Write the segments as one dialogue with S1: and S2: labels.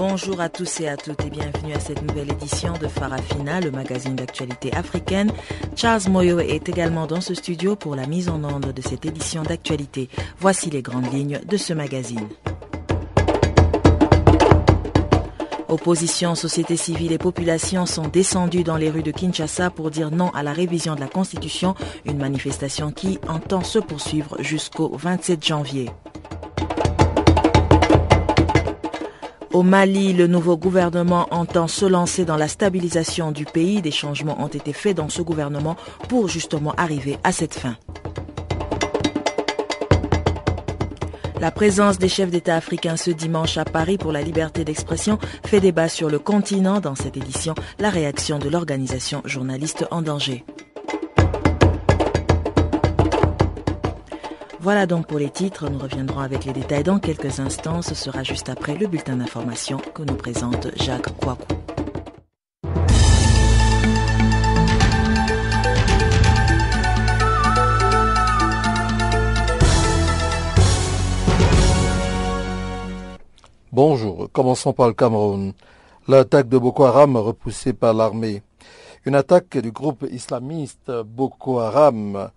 S1: Bonjour à tous et à toutes et bienvenue à cette nouvelle édition de Farafina, le magazine d'actualité africaine. Charles Moyo est également dans ce studio pour la mise en onde de cette édition d'actualité. Voici les grandes lignes de ce magazine. Opposition, société civile et population sont descendus dans les rues de Kinshasa pour dire non à la révision de la Constitution, une manifestation qui entend se poursuivre jusqu'au 27 janvier. Au Mali, le nouveau gouvernement entend se lancer dans la stabilisation du pays. Des changements ont été faits dans ce gouvernement pour justement arriver à cette fin. La présence des chefs d'État africains ce dimanche à Paris pour la liberté d'expression fait débat sur le continent. Dans cette édition, la réaction de l'organisation Journalistes en danger. Voilà donc pour les titres. Nous reviendrons avec les détails dans quelques instants. Ce sera juste après le bulletin d'information que nous présente Jacques Kouakou.
S2: Bonjour, commençons par le Cameroun. L'attaque de Boko Haram repoussée par l'armée. Une attaque du groupe islamiste Boko Haram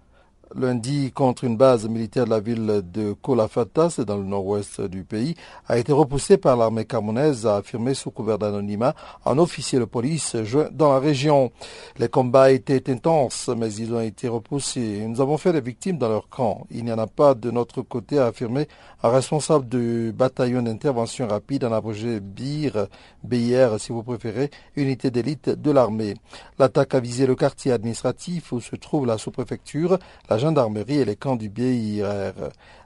S2: lundi contre une base militaire de la ville de Kolafata, c'est dans le nord-ouest du pays, a été repoussé par l'armée camerounaise, a affirmé sous couvert d'anonymat un officier de police dans la région. Les combats étaient intenses, mais ils ont été repoussés. Nous avons fait des victimes dans leur camp. Il n'y en a pas de notre côté, a affirmé un responsable du bataillon d'intervention rapide en abrégé BIR, BIR si vous préférez, unité d'élite de l'armée. L'attaque a visé le quartier administratif où se trouve la sous-préfecture, gendarmerie et les camps du BIR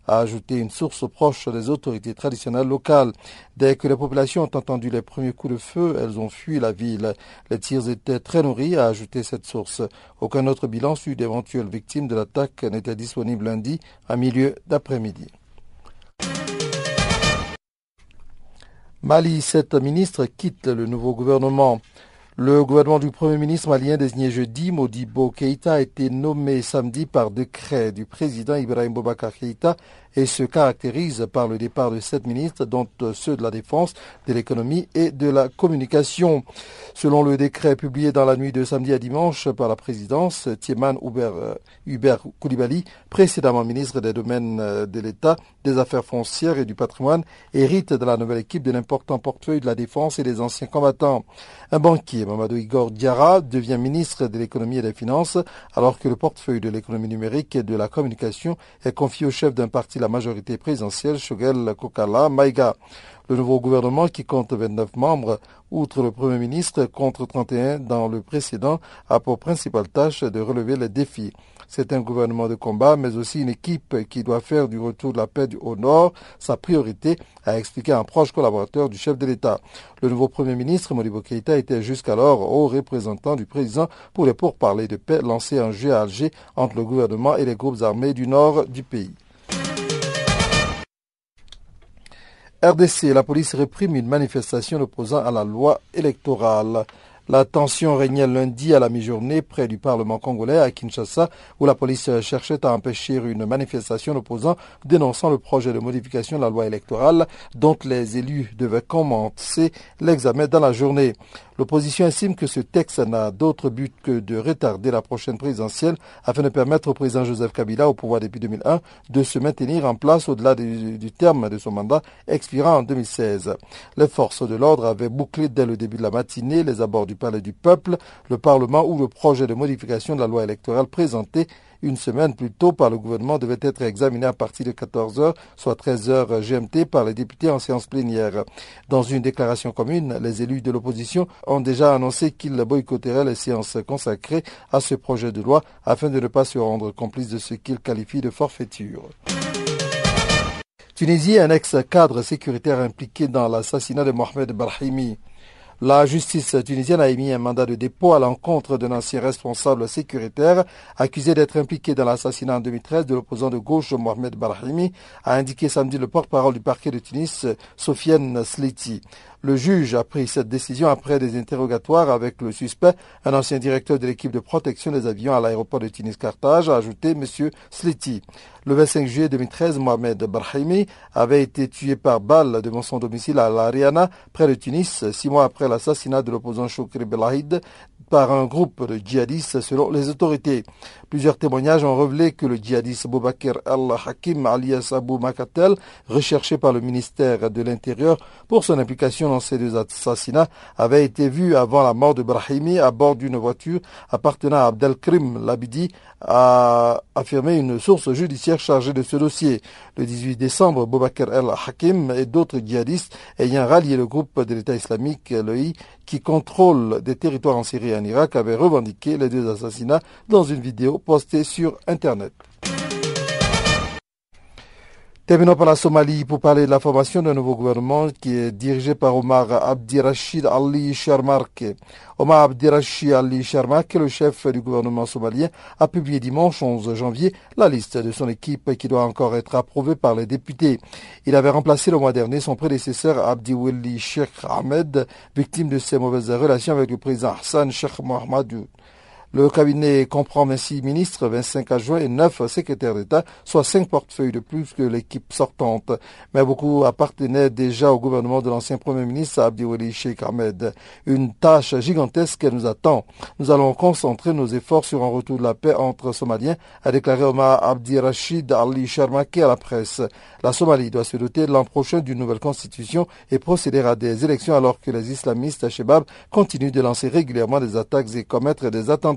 S2: a ajouté une source proche des autorités traditionnelles locales. Dès que les populations ont entendu les premiers coups de feu, elles ont fui la ville. Les tirs étaient très nourris, a ajouté cette source. Aucun autre bilan sur d'éventuelles victimes de l'attaque n'était disponible lundi à milieu d'après-midi. Mali, sept ministres quittent le nouveau gouvernement. Le gouvernement du Premier ministre malien désigné jeudi, Modibo Keïta, a été nommé samedi par décret du président Ibrahim Boubacar Keïta et se caractérise par le départ de sept ministres, dont ceux de la défense, de l'économie et de la communication. Selon le décret publié dans la nuit de samedi à dimanche par la présidence, Thieman Hubert, Koulibaly, précédemment ministre des domaines de l'État, des affaires foncières et du patrimoine, hérite de la nouvelle équipe de l'important portefeuille de la défense et des anciens combattants. Un banquier, Mamadou Igor Diarra, devient ministre de l'économie et des finances, alors que le portefeuille de l'économie numérique et de la communication est confié au chef d'un parti la majorité présidentielle, Shogel Kokala Maïga. Le nouveau gouvernement, qui compte 29 membres, outre le Premier ministre, contre 31 dans le précédent, a pour principale tâche de relever les défis. C'est un gouvernement de combat, mais aussi une équipe qui doit faire du retour de la paix au Nord sa priorité, a expliqué un proche collaborateur du chef de l'État. Le nouveau Premier ministre, Modibo Keïta, était jusqu'alors haut représentant du président pour les pourparlers de paix lancés en juillet à Alger entre le gouvernement et les groupes armés du nord du pays. RDC, la police réprime une manifestation opposant à la loi électorale. La tension régnait lundi à la mi-journée près du Parlement congolais à Kinshasa, où la police cherchait à empêcher une manifestation opposant dénonçant le projet de modification de la loi électorale dont les élus devaient commencer l'examen dans la journée. L'opposition estime que ce texte n'a d'autre but que de retarder la prochaine présidentielle afin de permettre au président Joseph Kabila, au pouvoir depuis 2001, de se maintenir en place au-delà du, terme de son mandat expirant en 2016. Les forces de l'ordre avaient bouclé dès le début de la matinée les abords du Palais du Peuple, le Parlement où le projet de modification de la loi électorale présenté une semaine plus tôt par le gouvernement devait être examiné à partir de 14 heures, soit 13 heures GMT par les députés en séance plénière. Dans une déclaration commune, les élus de l'opposition ont déjà annoncé qu'ils boycotteraient les séances consacrées à ce projet de loi afin de ne pas se rendre complices de ce qu'ils qualifient de forfaiture. Tunisie, un ex-cadre sécuritaire impliqué dans l'assassinat de Mohamed Brahimi. La justice tunisienne a émis un mandat de dépôt à l'encontre d'un ancien responsable sécuritaire accusé d'être impliqué dans l'assassinat en 2013 de l'opposant de gauche Mohamed Barahimi, a indiqué samedi le porte-parole du parquet de Tunis, Sofiane Sliti. Le juge a pris cette décision après des interrogatoires avec le suspect, un ancien directeur de l'équipe de protection des avions à l'aéroport de Tunis-Carthage, a ajouté M. Sliti. Le 25 juillet 2013, Mohamed Barhimi avait été tué par balle devant son domicile à l'Ariana, près de Tunis, six mois après l'assassinat de l'opposant Choukri Belahid par un groupe de djihadistes selon les autorités. Plusieurs témoignages ont révélé que le djihadiste Boubaker al-Hakim alias Abu Makatel, recherché par le ministère de l'Intérieur pour son implication dans ces deux assassinats, avait été vu avant la mort de Brahimi à bord d'une voiture appartenant à Abdelkrim Labidi, a affirmé une source judiciaire chargée de ce dossier. Le 18 décembre, Boubaker el-Hakim et d'autres djihadistes ayant rallié le groupe de l'État islamique, l'EI, qui contrôle des territoires en Syrie et en Irak, avaient revendiqué les deux assassinats dans une vidéo postée sur Internet. Terminons par la Somalie pour parler de la formation d'un nouveau gouvernement qui est dirigé par Omar Abdirashid Ali Sharmarke. Omar Abdirashid Ali Sharmarke, le chef du gouvernement somalien, a publié dimanche 11 janvier la liste de son équipe qui doit encore être approuvée par les députés. Il avait remplacé le mois dernier son prédécesseur Abdi Sheikh Ahmed, victime de ses mauvaises relations avec le président Hassan Sheikh Mohamedou. Le cabinet comprend ainsi ministres, 25 adjoints et 9 secrétaires d'État, soit 5 portefeuilles de plus que l'équipe sortante. Mais beaucoup appartenaient déjà au gouvernement de l'ancien Premier ministre Abdiweli Sheikh Ahmed. Une tâche gigantesque nous attend. Nous allons concentrer nos efforts sur un retour de la paix entre Somaliens, a déclaré Omar Abdi Rachid Ali Sharmaki à la presse. La Somalie doit se doter l'an prochain d'une nouvelle constitution et procéder à des élections alors que les islamistes Shebab continuent de lancer régulièrement des attaques et commettre des attentats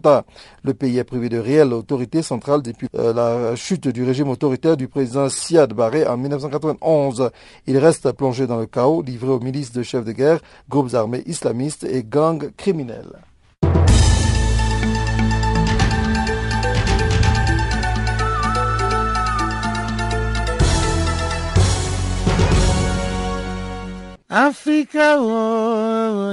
S2: le pays est privé de réelle autorité centrale depuis euh, la chute du régime autoritaire du président Siad Barre en 1991. Il reste plongé dans le chaos, livré aux milices de chefs de guerre, groupes armés islamistes et gangs criminels.
S3: Africa, oh,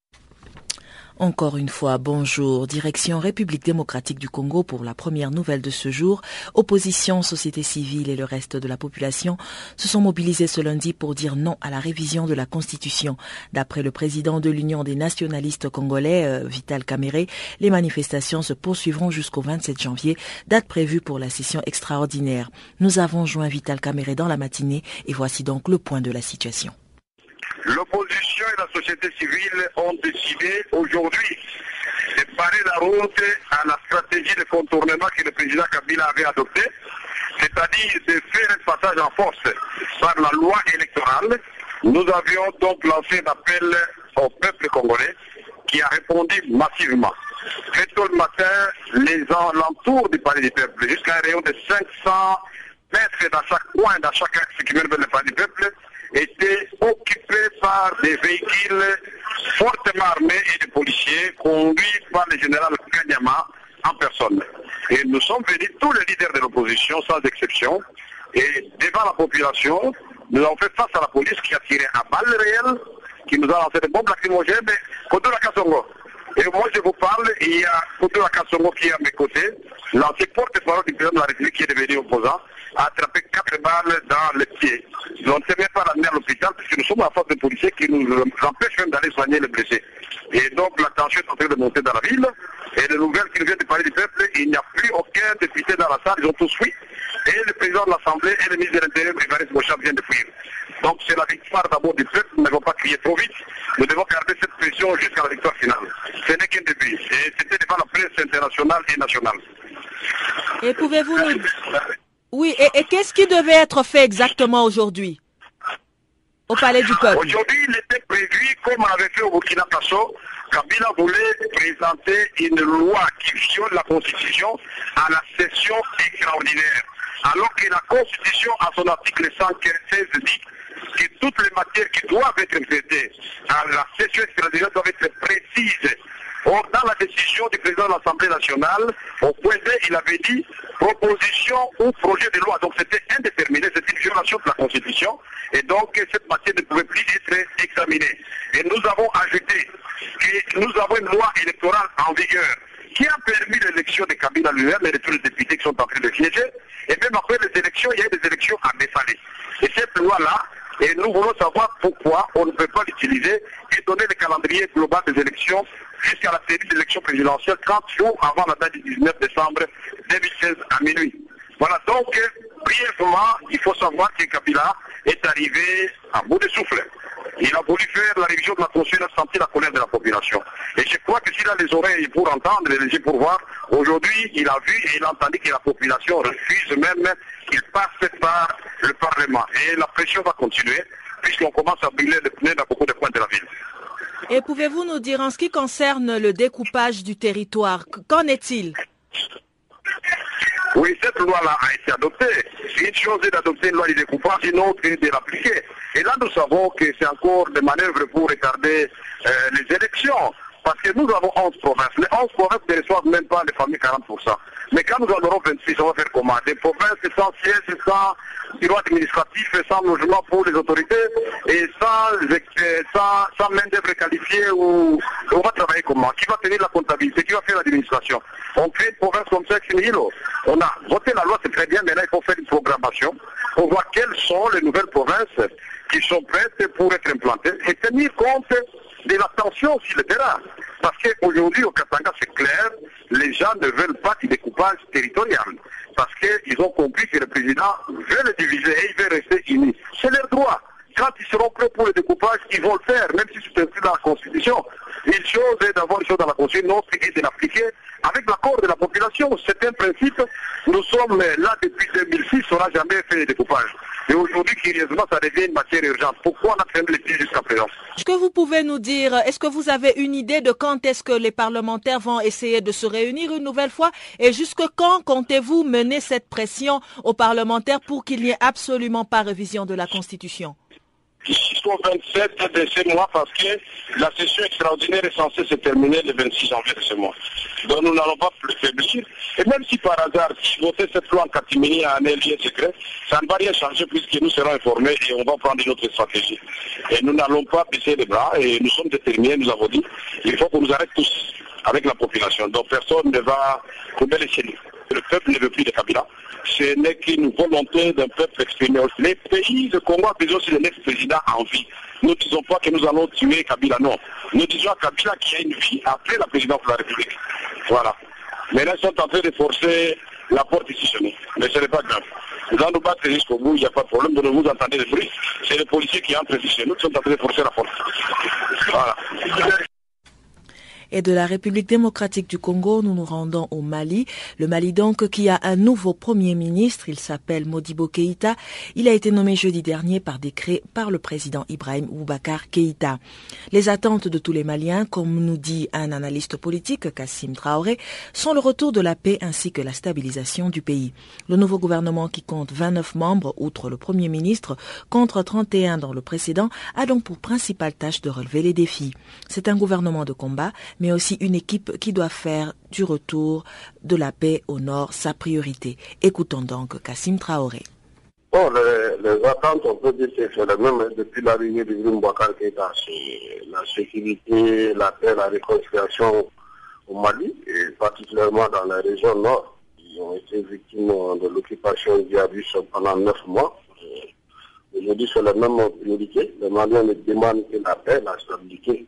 S1: Encore une fois, bonjour. Direction République démocratique du Congo pour la première nouvelle de ce jour. Opposition, société civile et le reste de la population se sont mobilisés ce lundi pour dire non à la révision de la Constitution. D'après le président de l'Union des nationalistes congolais, euh, Vital Kamere, les manifestations se poursuivront jusqu'au 27 janvier, date prévue pour la session extraordinaire. Nous avons joint Vital Kamere dans la matinée et voici donc le point de la situation.
S4: L'opposition et la société civile ont décidé aujourd'hui de parer la route à la stratégie de contournement que le président Kabila avait adoptée, c'est-à-dire de faire un passage en force par la loi électorale. Nous avions donc lancé un appel au peuple congolais qui a répondu massivement. Très tôt le matin, les alentours du palais du peuple, jusqu'à un rayon de 500 mètres dans chaque coin, dans chaque axe qui mène vers le palais du peuple, étaient occupés par des véhicules fortement armés et des policiers conduits par le général Kanyama en personne. Et nous sommes venus, tous les leaders de l'opposition, sans exception, et devant la population, nous avons fait face à la police qui a tiré à balles réelles, qui nous a lancé des bombes lacrymogènes, mais la Kassongo. Et moi, je vous parle, il y a la Kassongo qui est à mes côtés, l'ancien porte-parole du président de la République qui est devenu opposant, a attrapé quatre balles dans le pied. On ne sait même pas l'amener à l'hôpital parce que nous sommes à force de policiers qui nous empêchent même d'aller soigner les blessés. Et donc la tension est en train de monter dans la ville. Et les nouvelles qui nous viennent de parler du peuple, il n'y a plus aucun député dans la salle, ils ont tous fui. Et le président de l'Assemblée et le ministre de l'Intérieur, Évariste Bouchard, viennent de fuir. Donc c'est la victoire d'abord du peuple, nous ne devons pas crier trop vite, nous devons garder cette pression jusqu'à la victoire finale. Ce n'est qu'un début. Et c'était devant la presse internationale et nationale.
S1: Et pouvez-vous nous... Oui, et, qu'est-ce qui devait être fait exactement aujourd'hui au Palais du Peuple
S4: Aujourd'hui, il était prévu, comme on avait fait au Burkina Faso, Kabila voulait présenter une loi qui viole la Constitution à la session extraordinaire. Alors que la Constitution, à son article 116, dit que toutes les matières qui doivent être traitées à la session extraordinaire doivent être précises. Or, dans la décision du président de l'Assemblée nationale, au point B, il avait dit proposition ou projet de loi. Donc c'était indéterminé, c'est une violation de la Constitution. Et donc cette matière ne pouvait plus être examinée. Et nous avons ajouté que nous avons une loi électorale en vigueur qui a permis l'élection de Kabila lui-même et de tous les députés qui sont en train de siéger. Et même après les élections, il y a eu des élections à Bessalé. Et cette loi-là, et nous voulons savoir pourquoi on ne peut pas l'utiliser et donner le calendrier global des élections jusqu'à la série d'élections présidentielles 30 jours avant la date du 19 décembre 2016 à minuit. Voilà, donc, brièvement, il faut savoir que Kabila est arrivé à bout de souffle. Il a voulu faire la révision de la Constitution et sentir la colère de la population. Et je crois que s'il a les oreilles pour entendre, les yeux pour voir, aujourd'hui, il a vu et il a entendu que la population refuse même qu'il passe par le Parlement. Et la pression va continuer, puisqu'on commence à brûler les pneus dans beaucoup de points de la ville.
S1: Et pouvez-vous nous dire, en ce qui concerne le découpage du territoire, qu'en est-il?
S4: Oui, cette loi-là a été adoptée. Une chose est d'adopter une loi de découpage, une autre est de l'appliquer. Et là, nous savons que c'est encore des manœuvres pour retarder euh, les élections. Parce que nous avons 11 provinces. Les 11 provinces ne reçoivent même pas les familles 40%. Mais quand nous en aurons 26, on va faire comment? Des provinces sans siège, sans administratif, sans logement pour les autorités et sans, sans, sans main d'œuvre qualifiée ou on va travailler comment? Qui va tenir la comptabilité? Qui va faire l'administration? On crée une province comme ça, On a voté la loi, c'est très bien, mais là il faut faire une programmation pour voir quelles sont les nouvelles provinces qui sont prêtes pour être implantées et tenir compte de la tension sur le terrain. Parce qu'aujourd'hui, au Katanga, c'est clair, les gens ne veulent pas du découpage territorial. Parce qu'ils ont compris que le président veut le diviser et il veut rester uni. C'est leur droit. Quand ils seront prêts pour le découpage, ils vont le faire, même si c'est inscrit dans la Constitution. Une chose est d'avoir une chose dans la Constitution, une autre est de l'appliquer avec l'accord de la population. C'est un principe. Nous sommes là depuis 2006, on n'a jamais fait le découpage. Et aujourd'hui, curieusement, ça devient une matière urgente. Pourquoi on a plus jusqu'à présent
S1: Est-ce que vous pouvez nous dire, est-ce que vous avez une idée de quand est-ce que les parlementaires vont essayer de se réunir une nouvelle fois Et jusque quand comptez-vous mener cette pression aux parlementaires pour qu'il n'y ait absolument pas révision de la Constitution?
S4: Jusqu'au 27 de ce mois parce que la session extraordinaire est censée se terminer le 26 janvier de ce mois. Donc nous n'allons pas plus faiblir. Et même si par hasard, si voter cette loi en catimini à un lien secret, ça ne va rien changer puisque nous serons informés et on va prendre une autre stratégie. Et nous n'allons pas baisser les bras et nous sommes déterminés, nous avons dit, il faut qu'on nous arrête tous avec la population. Donc personne ne va rebeller chez nous. Le peuple ne veut plus de Kabila ce n'est qu'une volonté d'un peuple exprimé. Les pays de Congo ont besoin de neuf président en vie. Nous ne disons pas que nous allons tuer Kabila, non. Nous disons à Kabila qu'il y a une vie après la présidence de la République. Voilà. Mais là, ils sont en train de forcer la porte ici chez nous. Mais ce n'est pas grave. Nous allons nous battre jusqu'au bout, il n'y a pas de problème. De vous entendez le bruit. C'est les policiers qui entrent ici nous qui sont en train de forcer la porte. Voilà
S1: et de la République démocratique du Congo, nous nous rendons au Mali. Le Mali donc qui a un nouveau premier ministre, il s'appelle Modibo Keïta. Il a été nommé jeudi dernier par décret par le président Ibrahim Boubacar Keïta. Les attentes de tous les Maliens, comme nous dit un analyste politique, Kassim Traoré, sont le retour de la paix ainsi que la stabilisation du pays. Le nouveau gouvernement qui compte 29 membres, outre le premier ministre, contre 31 dans le précédent, a donc pour principale tâche de relever les défis. C'est un gouvernement de combat, mais aussi une équipe qui doit faire du retour de la paix au nord sa priorité. Écoutons donc Kassim Traoré.
S5: Bon, les, attentes, on peut dire que c'est les mêmes depuis l'arrivée du Grim Bakar la sécurité, la paix, la réconciliation au Mali, et particulièrement dans la région nord, qui ont été victimes de l'occupation djihadiste pendant neuf mois. Aujourd'hui, c'est la même priorité. Les Maliens demandent que la paix, la stabilité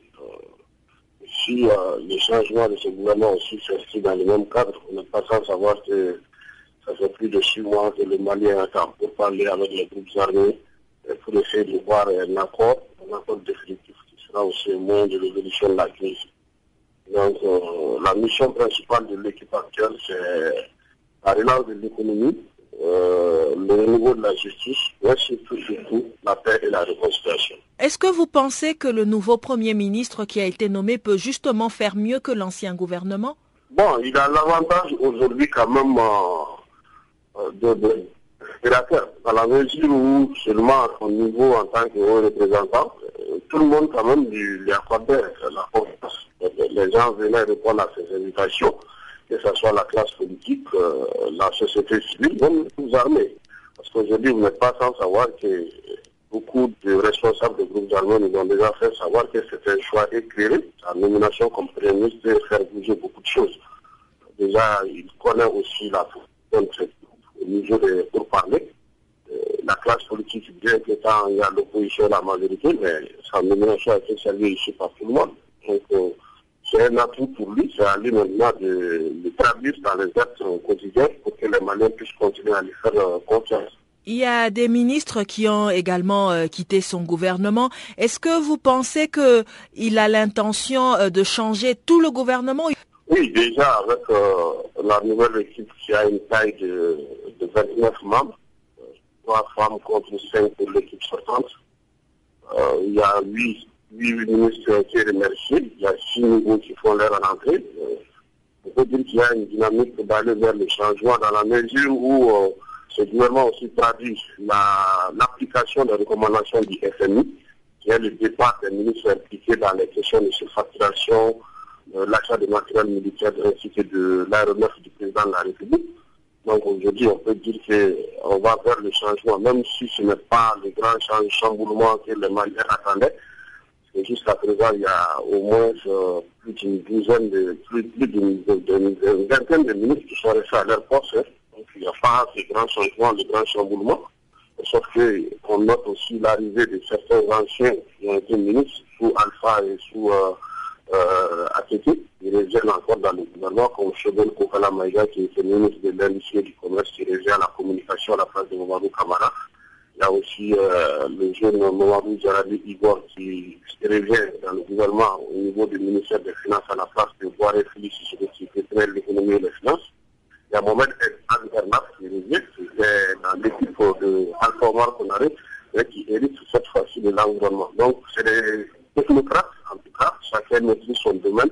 S5: si euh, les changements de ce gouvernement aussi s'inscrivent dans le même cadre, on n'est pas sans savoir que ça fait plus de six mois que le Mali attend pour parler avec les groupes armés pour essayer de voir un accord, un accord définitif qui sera aussi un moyen de résolution de la crise. Donc euh, la mission principale de l'équipe actuelle, c'est la relance de l'économie, euh, le niveau de la justice, mais surtout, surtout la paix et la réconciliation.
S1: Est-ce que vous pensez que le nouveau Premier ministre qui a été nommé peut justement faire mieux que l'ancien gouvernement?
S5: Bon, il a l'avantage aujourd'hui quand même euh, inspirateur, à la mesure où seulement à son niveau en tant que représentant, euh, tout le monde quand même lui, lui accordait la confiance. Les gens venaient répondre à ses invitations, que ce soit la classe politique, euh, la société civile, même les armées. Parce qu'aujourd'hui, vous n'êtes pas sans savoir que beaucoup de responsables de groupes armés nous ont déjà fait savoir que c'était un choix éclairé. Sa nomination comme Premier ministre faire bouger beaucoup de choses. Déjà, il connaît aussi la position au niveau des pourparlers. Euh, la classe politique, bien qu'étant il y a l'opposition, la majorité, mais sa nomination a été saluée ici par tout le monde. Euh, c'est un atout pour lui, c'est à lui maintenant de, de traduire dans les actes quotidiens pour que les Maliens puissent continuer à lui faire euh, confiance.
S1: Il y a des ministres qui ont également euh, quitté son gouvernement. Est-ce que vous pensez que il a l'intention euh, de changer tout le gouvernement?
S5: Oui, déjà avec euh, la nouvelle équipe qui a une taille de, de 29 membres, trois femmes contre cinq pour l'équipe sortante. il y a huit, huit ministres qui sont remerciés. Il y a six nouveaux qui font leur entrée. on peut dire qu'il y a une dynamique d'aller vers le changement dans la mesure où ce gouvernement aussi traduit l'application des recommandations du FMI, qui est le départ des ministres impliqués dans les questions de surfacturation, euh, l'achat de matériel militaire ainsi que de l'aéronef du président de la République. Donc aujourd'hui, on peut dire qu'on va vers le changement, même si ce n'est pas le grand chamboulement que les Maliens attendaient. Que jusqu'à présent, il y a au moins euh, plus d'une douzaine de, plus, d'une vingtaine de ministres qui sont restés à leur poste. Hein. Donc il n'y a pas ces grands changements, de grands chamboulements. Sauf qu'on note aussi l'arrivée de certains anciens qui ont été ministres sous Alpha et sous euh, euh, ATT. Ils reviennent encore dans le gouvernement, comme Chebel Kokala Maïga, qui était ministre de l'Industrie et du Commerce, qui revient à la communication à la place de Momadou Kamara. Il y a aussi euh, le jeune Momadou Jaradi Igor qui revient dans le gouvernement au niveau du ministère des Finances à la place de Boire Félix, qui est l'économie et les finances. Il y a Mohamed Al-Bernat qui revient, qui est dans l'équipe de Alpha Omar Konare, qui hérite cette fois-ci de l'environnement. Donc, c'est des technocrates, en tout cas, chacun maîtrise son domaine.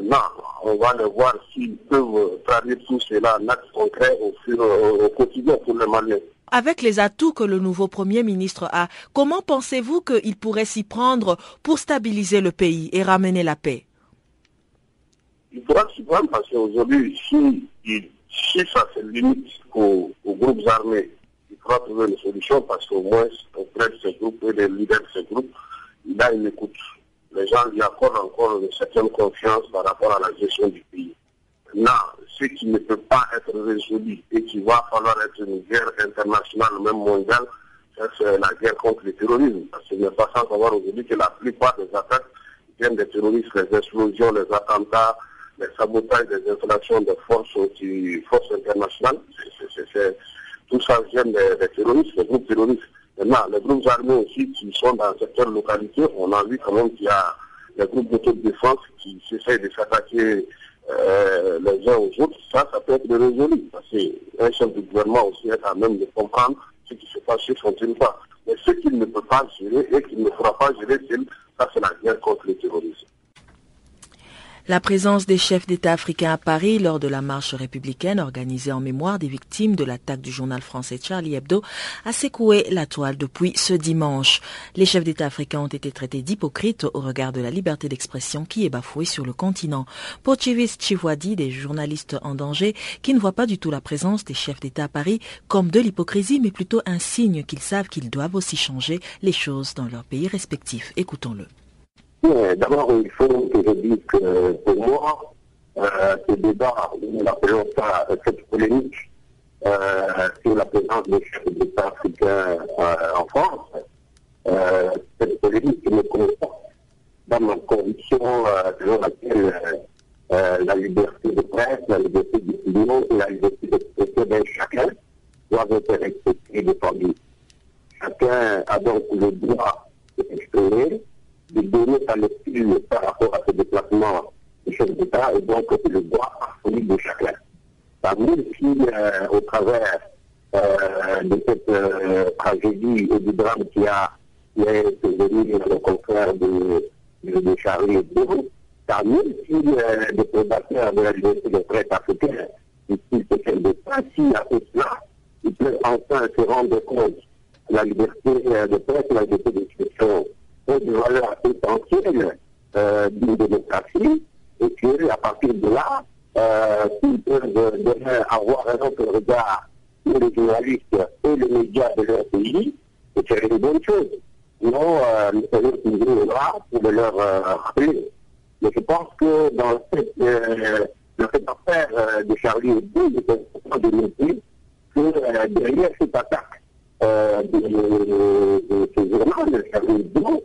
S5: Maintenant, on va les voir s'ils peuvent traduire tout cela en actes concrets au, fur, au quotidien pour les Maliens.
S1: Avec les atouts que le nouveau Premier ministre a, comment pensez-vous qu'il pourrait s'y prendre pour stabiliser le pays et ramener la paix?
S5: Il faudra s'y prendre parce qu'aujourd'hui, si, si ça se limite aux, aux groupes armés, il faudra trouver une solution parce qu'au moins, auprès de ces groupes et des leaders de ces groupes, il a une écoute. Les gens lui accordent encore une certaine confiance par rapport à la gestion du pays. Maintenant, ce qui ne peut pas être résolu et qui va falloir être une guerre internationale, même mondiale, c'est la guerre contre le terrorisme. Parce qu'il n'est pas sans savoir aujourd'hui que la plupart des attaques viennent des terroristes, les explosions, les attentats, les sabotages des installations de forces, qui, forces internationales. tout ça vient des, des terroristes, des groupes terroristes. Maintenant, les groupes armés aussi qui sont dans certaines localités, on a vu quand même qu'il y a des groupes d'autodéfense qui essaient de s'attaquer euh, les uns aux autres. Ça, ça peut être résolu. Parce qu'un chef de gouvernement aussi est à même de comprendre ce qui se passe sur son territoire. Mais ce qu'il ne peut pas gérer et qu'il ne fera pas gérer, c'est la guerre contre le terrorisme.
S1: La présence des chefs d'État africains à Paris lors de la marche républicaine organisée en mémoire des victimes de l'attaque du journal français Charlie Hebdo a secoué la toile depuis ce dimanche. Les chefs d'État africains ont été traités d'hypocrites au regard de la liberté d'expression qui est bafouée sur le continent. Pochivis Chivwadi, des journalistes en danger, qui ne voient pas du tout la présence des chefs d'État à Paris comme de l'hypocrisie, mais plutôt un signe qu'ils savent qu'ils doivent aussi changer les choses dans leurs pays respectifs. Écoutons-le.
S5: D'abord, il faut que je dise que pour moi, euh, ce débat, nous appelons ça cette polémique euh, sur la présence des chefs d'État africains euh, en France, euh, cette polémique me correspond dans ma conviction euh, selon laquelle euh, la liberté de presse, la liberté d'opinion et la liberté d'expression d'un chacun doivent être respectées et défendues. Chacun a donc le droit de s'exprimer, de donner sa lecture par rapport à ce déplacement du chef d'État et donc le droit absolu de chacun. Parmi si euh, au travers euh, de cette euh, tragédie et du drame qui a qui est survenu le confrère de, de, de Charlie Hebdo, parmi si euh, des prédateurs de la liberté de presse africaine, ici c'est chef d'État, si à cela
S6: ils peuvent enfin se rendre compte la liberté de presse, la liberté d'expression des valeurs essentielles euh, d'une démocratie et qu'à partir de là, euh, ils peuvent demain avoir un autre regard sur les journalistes et les médias de leur pays, et c'est une bonne chose. Non, euh, nous sommes toujours là pour leur euh, rappeler. Mais je pense que dans cette, euh, dans cette affaire euh, de Charlie Hebdo, est important de noter que euh, derrière cette attaque euh, de, de, de journal, de Charlie Hebdo,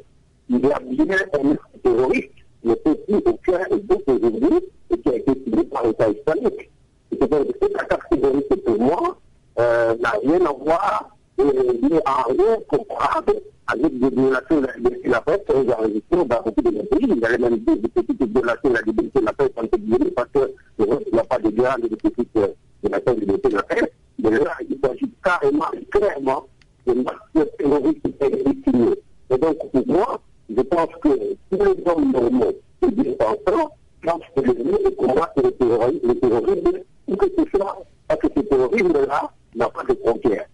S6: a bien un terroriste, mais aussi aucun d'autres aujourd'hui, et qui a été suivi par l'État islamique. Et c'est donc cette attaque terroriste pour moi euh, n'a rien à voir, euh, n'est en rien comparable avec des violations de la liberté de la presse que nous enregistrons dans beaucoup de pays. Il y a même des, petites violations de la liberté de la presse entre guillemets parce que il n'y a pas de grandes et de petites euh, violations de la liberté de la presse. Mais là, il s'agit carrément, clairement, de actes terroristes légitimés. Et donc, pour moi, je pense que tous les hommes normaux et bien pensants pensent que le mieux est combattre le terrorisme, où que ce soit, parce que ce terrorisme-là n'a pas de frontières.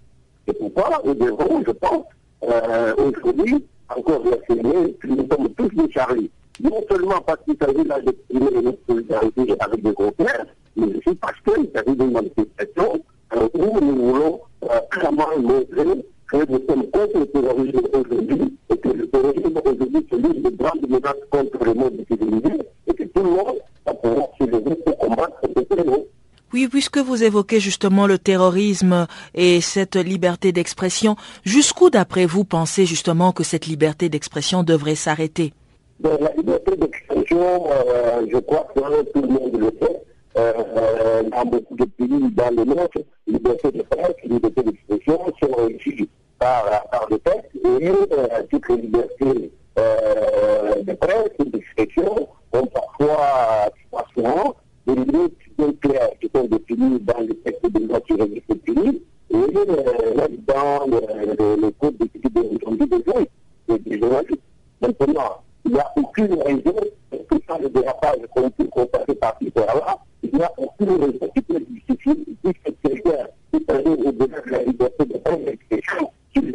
S6: C'est pourquoi nous devons, je pense, euh, aujourd'hui, encore réaffirmer que nous sommes tous des Charlie. Non seulement parce qu'il s'agit là d'exprimer notre solidarité avec des confrères, mais aussi parce qu'il s'agit d'une manifestation euh, où nous voulons euh, clairement montrer que nous sommes contre le terrorisme aujourd'hui et que le terrorisme aujourd'hui c'est l'une des grandes menaces contre le monde civilisé et que tout le monde va pouvoir se lever pour combattre ce terrorisme.
S1: Oui, puisque vous évoquez justement le terrorisme et cette liberté d'expression, jusqu'où d'après vous pensez justement que cette liberté d'expression devrait s'arrêter?
S6: Ben, la liberté d'expression, euh, je crois que tout le monde le sait, euh, dans beaucoup de pays dans le monde, liberté de presse, liberté d'expression sont régies par, par le texte et euh, toutes les libertés euh, de presse et d'expression ont parfois, pas souvent, des limites bien claires qui sont définies dans le texte de loi qui régit ce et euh, même dans le, le, code de conduite des des journalistes. Maintenant, il n'y a aucune raison, que sans le dérapage qu'on peut constater par-ci par-là, il n'y a aucune raison justifier puisque quelqu'un qui est allé au-delà de la liberté de presse et d'expression, qu'il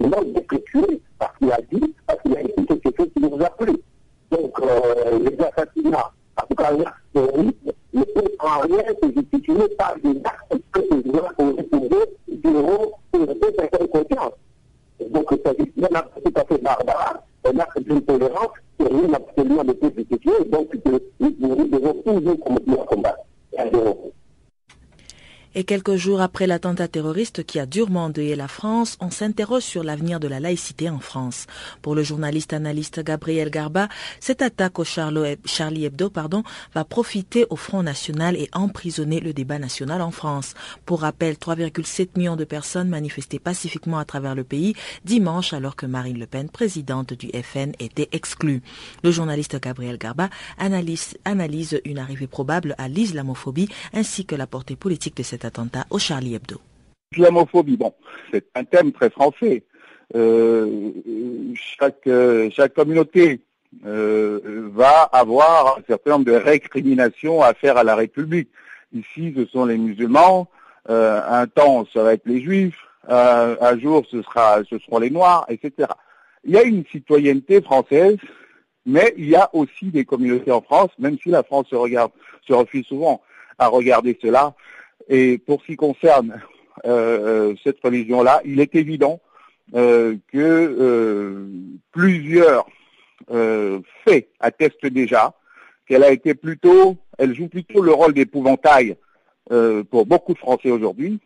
S6: demande d'être tué parce qu'il a dit, parce qu'il a écrit quelque chose qui nous a plu. Donc, euh, les assassinats, en tout cas l'acte terroriste, ne peut en rien se justifier par des actes que ces gens ont répondu qui auront fait certaines confiance. Donc, c'est un acte tout à fait barbare, un acte d'intolérance que rien absolument ne peut justifier, donc nous devons toujours continuer à combattre. Et à dénoncer.
S1: Et quelques jours après l'attentat terroriste qui a durement endeuillé la France, on s'interroge sur l'avenir de la laïcité en France. Pour le journaliste analyste Gabriel Garba, cette attaque au Charlie Hebdo pardon, va profiter au Front National et emprisonner le débat national en France. Pour rappel, 3,7 millions de personnes manifestaient pacifiquement à travers le pays dimanche alors que Marine Le Pen, présidente du FN, était exclue. Le journaliste Gabriel Garba analyse, une arrivée probable à l'islamophobie ainsi que la portée politique de cette attentat au Charlie Hebdo.
S7: Bon, c'est un thème très français. Euh, chaque, euh, chaque communauté euh, va avoir un certain nombre de récriminations à faire à la République. Ici, ce sont les musulmans. Un temps, ça va être les juifs. Un jour, ce sera, ce seront les noirs, etc. Il y a une citoyenneté française, mais il y a aussi des communautés en France, même si la France se refuse souvent à regarder cela. Et pour ce qui concerne euh, cette religion-là, il est évident euh, que euh, plusieurs faits attestent déjà qu'elle a été plutôt, elle joue plutôt le rôle d'épouvantail pour beaucoup de Français aujourd'hui.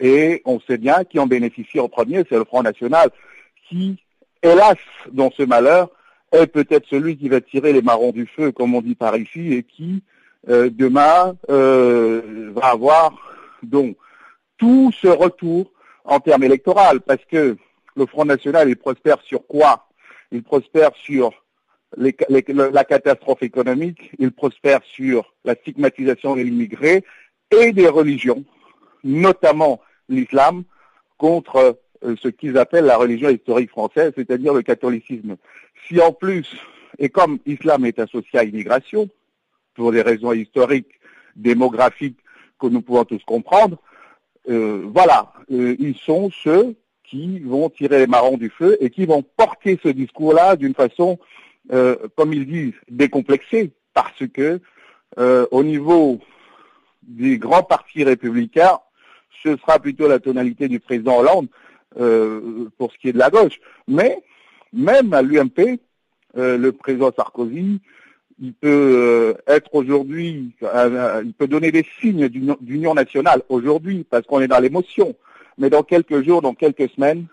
S7: Et on sait bien qui en bénéficie en premier, c'est le Front National, qui, hélas, dans ce malheur, est peut-être celui qui va tirer les marrons du feu, comme on dit par ici, et qui, euh, demain, euh, va avoir donc tout ce retour en termes électoraux, parce que le Front National, il prospère sur quoi? Il prospère sur la catastrophe économique, il prospère sur la stigmatisation de l'immigré et des religions, notamment l'islam, contre euh, ce qu'ils appellent la religion historique française, c'est-à-dire le catholicisme. Si en plus, et comme l'islam est associé à l'immigration, pour des raisons historiques, démographiques, que nous pouvons tous comprendre, voilà, ils sont ceux qui vont tirer les marrons du feu et qui vont porter ce discours-là d'une façon, comme ils disent, décomplexée, parce que au niveau des grands partis républicains, ce sera plutôt la tonalité du président Hollande pour ce qui est de la gauche. Mais même à l'UMP, le président Sarkozy, il peut être aujourd'hui, il peut donner des signes d'union nationale aujourd'hui parce qu'on est dans l'émotion. Mais dans quelques jours, dans quelques semaines,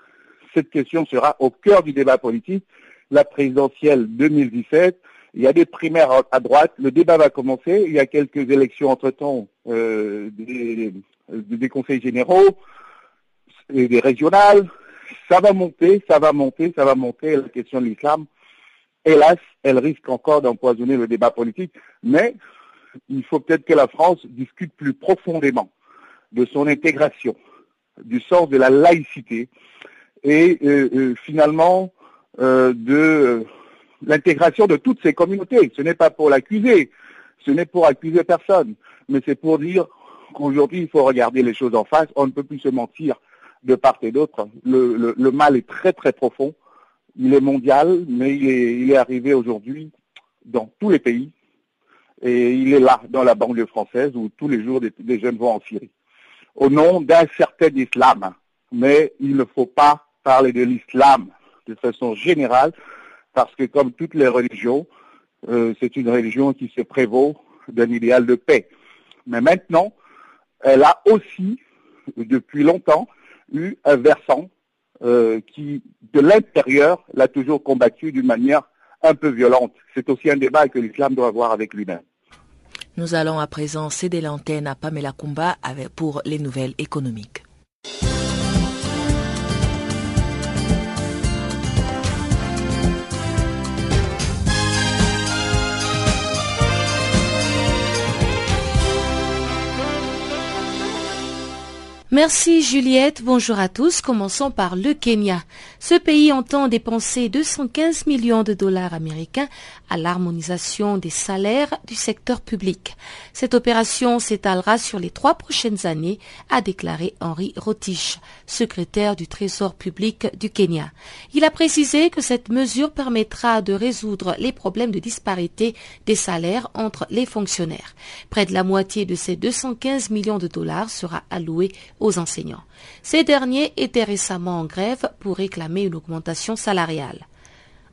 S7: cette question sera au cœur du débat politique. La présidentielle 2017, il y a des primaires à droite, le débat va commencer, il y a quelques élections entre-temps euh, des, des, conseils généraux, et des régionales, ça va monter, ça va monter, ça va monter, la question de l'islam, hélas, elle risque encore d'empoisonner le débat politique, mais il faut peut-être que la France discute plus profondément de son intégration, du sens de la laïcité et euh, euh, finalement euh, de l'intégration de toutes ces communautés. Ce n'est pas pour l'accuser, ce n'est pour accuser personne, mais c'est pour dire qu'aujourd'hui il faut regarder les choses en face, on ne peut plus se mentir de part et d'autre. le mal est très très profond il est mondial, mais il est, arrivé aujourd'hui dans tous les pays. Et il est là, dans la banlieue française, où tous les jours des, jeunes vont en Syrie. Au nom d'un certain islam. Mais il ne faut pas parler de l'islam de façon générale, parce que comme toutes les religions, euh, c'est une religion qui se prévaut d'un idéal de paix. Mais maintenant, elle a aussi, depuis longtemps, eu un versant euh, qui, de l'intérieur, l'a toujours combattu d'une manière un peu violente. C'est aussi un débat que l'islam doit avoir avec lui-même.
S1: Nous allons à présent céder l'antenne à Pamela Kumba pour les nouvelles économiques.
S8: Merci Juliette, bonjour à tous. Commençons par le Kenya. Ce pays entend dépenser 215 millions de dollars américains à l'harmonisation des salaires du secteur public. Cette opération s'étalera sur les trois prochaines années, a déclaré Henri Rotich, secrétaire du Trésor public du Kenya. Il a précisé que cette mesure permettra de résoudre les problèmes de disparité des salaires entre les fonctionnaires. Près de la moitié de ces 215 millions de dollars sera alloué aux enseignants. Ces derniers étaient récemment en grève pour réclamer une augmentation salariale.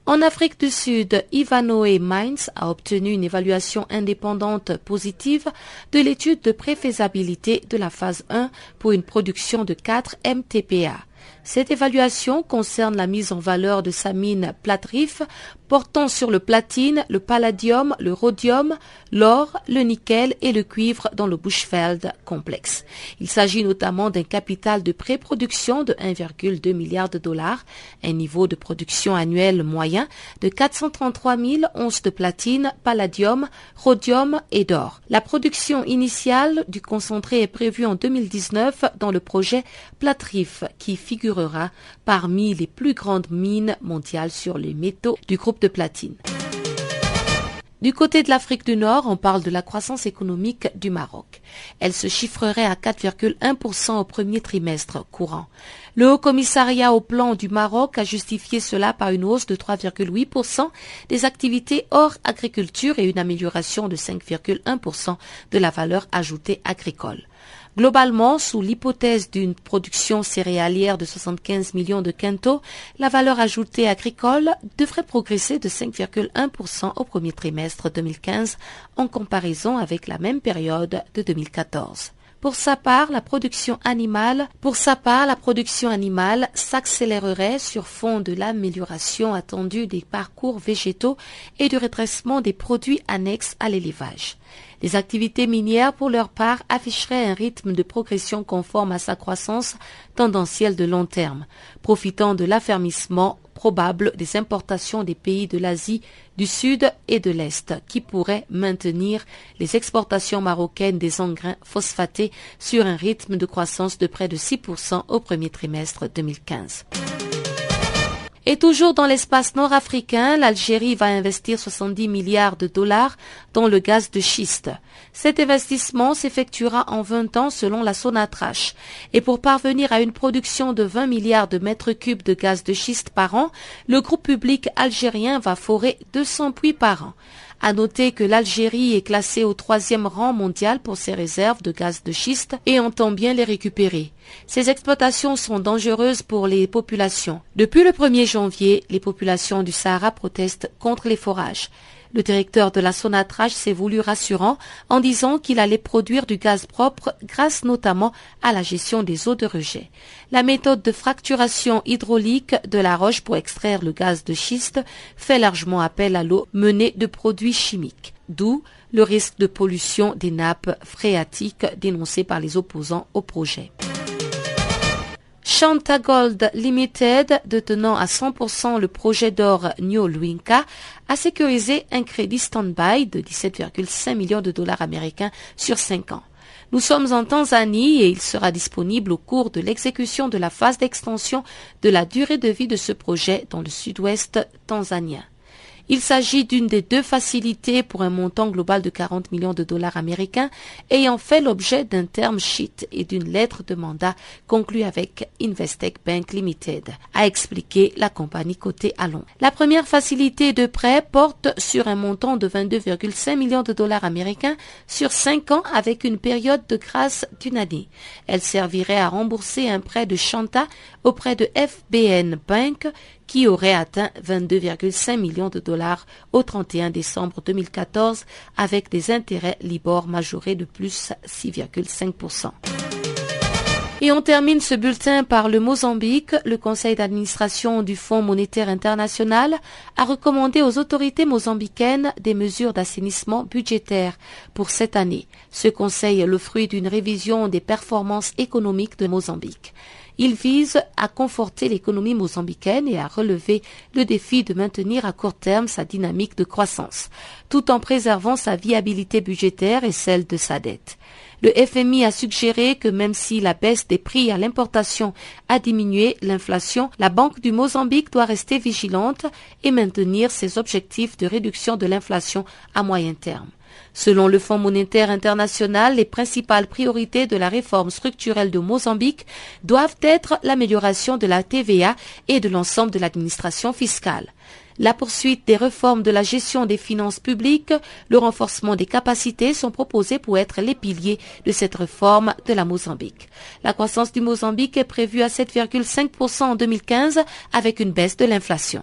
S8: En Afrique du Sud, Ivanoe Mines a obtenu une évaluation indépendante positive de l'étude de préfaisabilité de la phase 1 pour une production de 4 MTPA. Cette évaluation concerne la mise en valeur de sa mine Platrif portant sur le platine, le palladium, le rhodium, l'or, le nickel et le cuivre dans le Bushveld complexe. Il s'agit notamment d'un capital de pré-production de 1,2 milliard de dollars, un niveau de production annuel moyen de 433 000 onces de platine, palladium, rhodium et d'or. La production initiale du concentré est prévue en 2019 dans le projet Platrif qui figurera parmi les plus grandes mines mondiales sur les métaux du groupe de platine. Du côté de l'Afrique du Nord, on parle de la croissance économique du Maroc. Elle se chiffrerait à 4,1% au premier trimestre courant. Le Haut Commissariat au plan du Maroc a justifié cela par une hausse de 3,8% des activités hors agriculture et une amélioration de 5,1% de la valeur ajoutée agricole. Globalement, sous l'hypothèse d'une production céréalière de 75 millions de quintaux, la valeur ajoutée agricole devrait progresser de 5,1% au premier trimestre 2015 en comparaison avec la même période de 2014. Pour sa part, la production animale, s'accélérerait sur fond de l'amélioration attendue des parcours végétaux et du redressement des produits annexes à l'élevage. Les activités minières, pour leur part, afficheraient un rythme de progression conforme à sa croissance tendancielle de long terme, profitant de l'affermissement probable des importations des pays de l'Asie du Sud et de l'Est, qui pourraient maintenir les exportations marocaines des engrais phosphatés sur un rythme de croissance de près de 6% au premier trimestre 2015. Et toujours dans l'espace nord-africain, l'Algérie va investir 70 milliards de dollars dans le gaz de schiste. Cet investissement s'effectuera en 20 ans selon la Sonatrach. Et pour parvenir à une production de 20 milliards de mètres cubes de gaz de schiste par an, le groupe public algérien va forer 200 puits par an. À noter que l'Algérie est classée au troisième rang mondial pour ses réserves de gaz de schiste et entend bien les récupérer. Ces exploitations sont dangereuses pour les populations. Depuis le 1er janvier, les populations du Sahara protestent contre les forages. Le directeur de la Sonatrach s'est voulu rassurant en disant qu'il allait produire du gaz propre grâce notamment à la gestion des eaux de rejet. La méthode de fracturation hydraulique de la roche pour extraire le gaz de schiste fait largement appel à l'eau menée de produits chimiques, d'où le risque de pollution des nappes phréatiques dénoncé par les opposants au projet. Shanta Gold Limited, détenant à 100% le projet d'or New Luinka, a sécurisé un crédit stand-by de 17,5 millions de dollars américains sur 5 ans. Nous sommes en Tanzanie et il sera disponible au cours de l'exécution de la phase d'extension de la durée de vie de ce projet dans le sud-ouest tanzanien. Il s'agit d'une des deux facilités pour un montant global de 40 millions de dollars américains ayant fait l'objet d'un terme sheet et d'une lettre de mandat conclue avec Investec Bank Limited, a expliqué la compagnie cotée à Londres. La première facilité de prêt porte sur un montant de 22,5 millions de dollars américains sur 5 ans avec une période de grâce d'une année. Elle servirait à rembourser un prêt de Chanta auprès de FBN Bank qui aurait atteint 22,5 millions de dollars au 31 décembre 2014 avec des intérêts Libor majorés de plus 6,5%. Et on termine ce bulletin par le Mozambique. Le conseil d'administration du Fonds monétaire international a recommandé aux autorités mozambicaines des mesures d'assainissement budgétaire pour cette année. Ce conseil est le fruit d'une révision des performances économiques de Mozambique. Il vise à conforter l'économie mozambicaine et à relever le défi de maintenir à court terme sa dynamique de croissance, tout en préservant sa viabilité budgétaire et celle de sa dette. Le FMI a suggéré que même si la baisse des prix à l'importation a diminué l'inflation, la Banque du Mozambique doit rester vigilante et maintenir ses objectifs de réduction de l'inflation à moyen terme. Selon le Fonds monétaire international, les principales priorités de la réforme structurelle de Mozambique doivent être l'amélioration de la TVA et de l'ensemble de l'administration fiscale. La poursuite des réformes de la gestion des finances publiques, le renforcement des capacités sont proposés pour être les piliers de cette réforme de la Mozambique. La croissance du Mozambique est prévue à 7,5% en 2015 avec une baisse de l'inflation.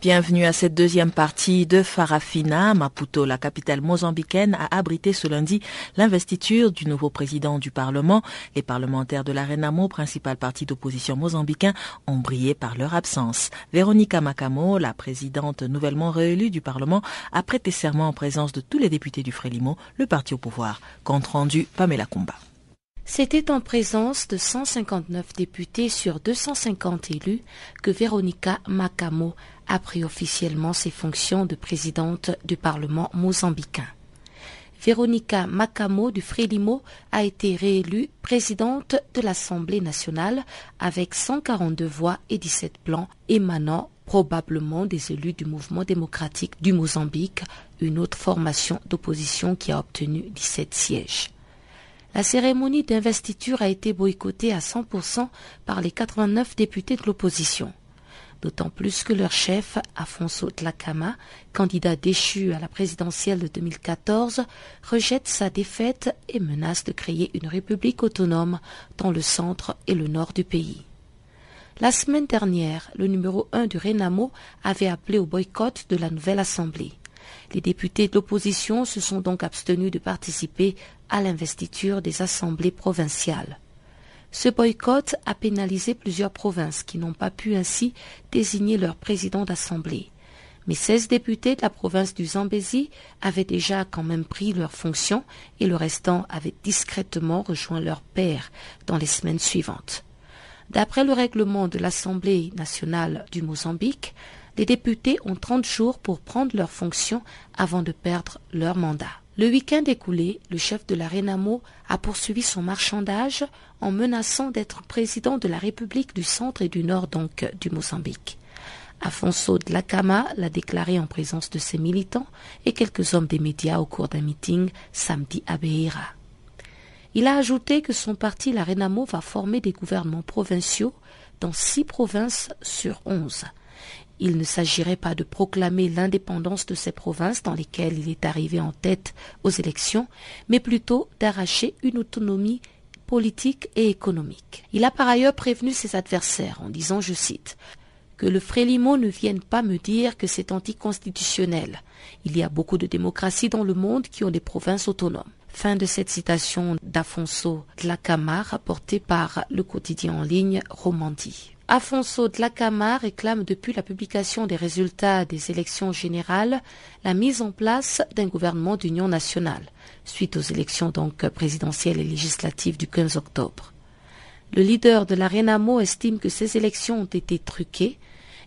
S1: Bienvenue à cette deuxième partie de Farafina. Maputo, la capitale mozambicaine, a abrité ce lundi l'investiture du nouveau président du Parlement. Les parlementaires de la Renamo, principal parti d'opposition mozambicain, ont brillé par leur absence. Véronica Macamo, la présidente nouvellement réélue du Parlement, a prêté serment en présence de tous les députés du Frélimo, le parti au pouvoir. Compte rendu Pamela Kumba.
S8: C'était en présence de 159 députés sur 250 élus que Véronica Macamo a pris officiellement ses fonctions de présidente du Parlement mozambicain. Véronica Macamo du Frélimo a été réélue présidente de l'Assemblée nationale avec 142 voix et 17 blancs émanant probablement des élus du mouvement démocratique du Mozambique, une autre formation d'opposition qui a obtenu 17 sièges. La cérémonie d'investiture a été boycottée à 100% par les 89 députés de l'opposition. D'autant plus que leur chef, Afonso Tlakama, candidat déchu à la présidentielle de 2014, rejette sa défaite et menace de créer une république autonome dans le centre et le nord du pays. La semaine dernière, le numéro 1 du Renamo avait appelé au boycott de la nouvelle Assemblée. Les députés de l'opposition se sont donc abstenus de participer à l'investiture des assemblées provinciales. Ce boycott a pénalisé plusieurs provinces qui n'ont pas pu ainsi désigner leur président d'assemblée. Mais 16 députés de la province du Zambézi avaient déjà quand même pris leurs fonctions et le restant avait discrètement rejoint leur père dans les semaines suivantes. D'après le règlement de l'Assemblée nationale du Mozambique, les députés ont 30 jours pour prendre leurs fonctions avant de perdre leur mandat. Le week-end écoulé, le chef de la Renamo a poursuivi son marchandage en menaçant d'être président de la République du Centre et du Nord donc du Mozambique. Afonso de Lacama l'a déclaré en présence de ses militants et quelques hommes des médias au cours d'un meeting samedi à Beira. Il a ajouté que son parti, la Renamo, va former des gouvernements provinciaux dans six provinces sur onze. Il ne s'agirait pas de proclamer l'indépendance de ces provinces dans lesquelles il est arrivé en tête aux élections, mais plutôt d'arracher une autonomie politique et économique. Il a par ailleurs prévenu ses adversaires en disant, je cite, que le Frélimo ne vienne pas me dire que c'est anticonstitutionnel. Il y a beaucoup de démocraties dans le monde qui ont des provinces autonomes. Fin de cette citation d'Afonso Dlakama rapportée par le quotidien en ligne Romandie. Afonso Dlakama réclame depuis la publication des résultats des élections générales la mise en place d'un gouvernement d'union nationale, suite aux élections donc présidentielles et législatives du 15 octobre. Le leader de la Renamo estime que ces élections ont été truquées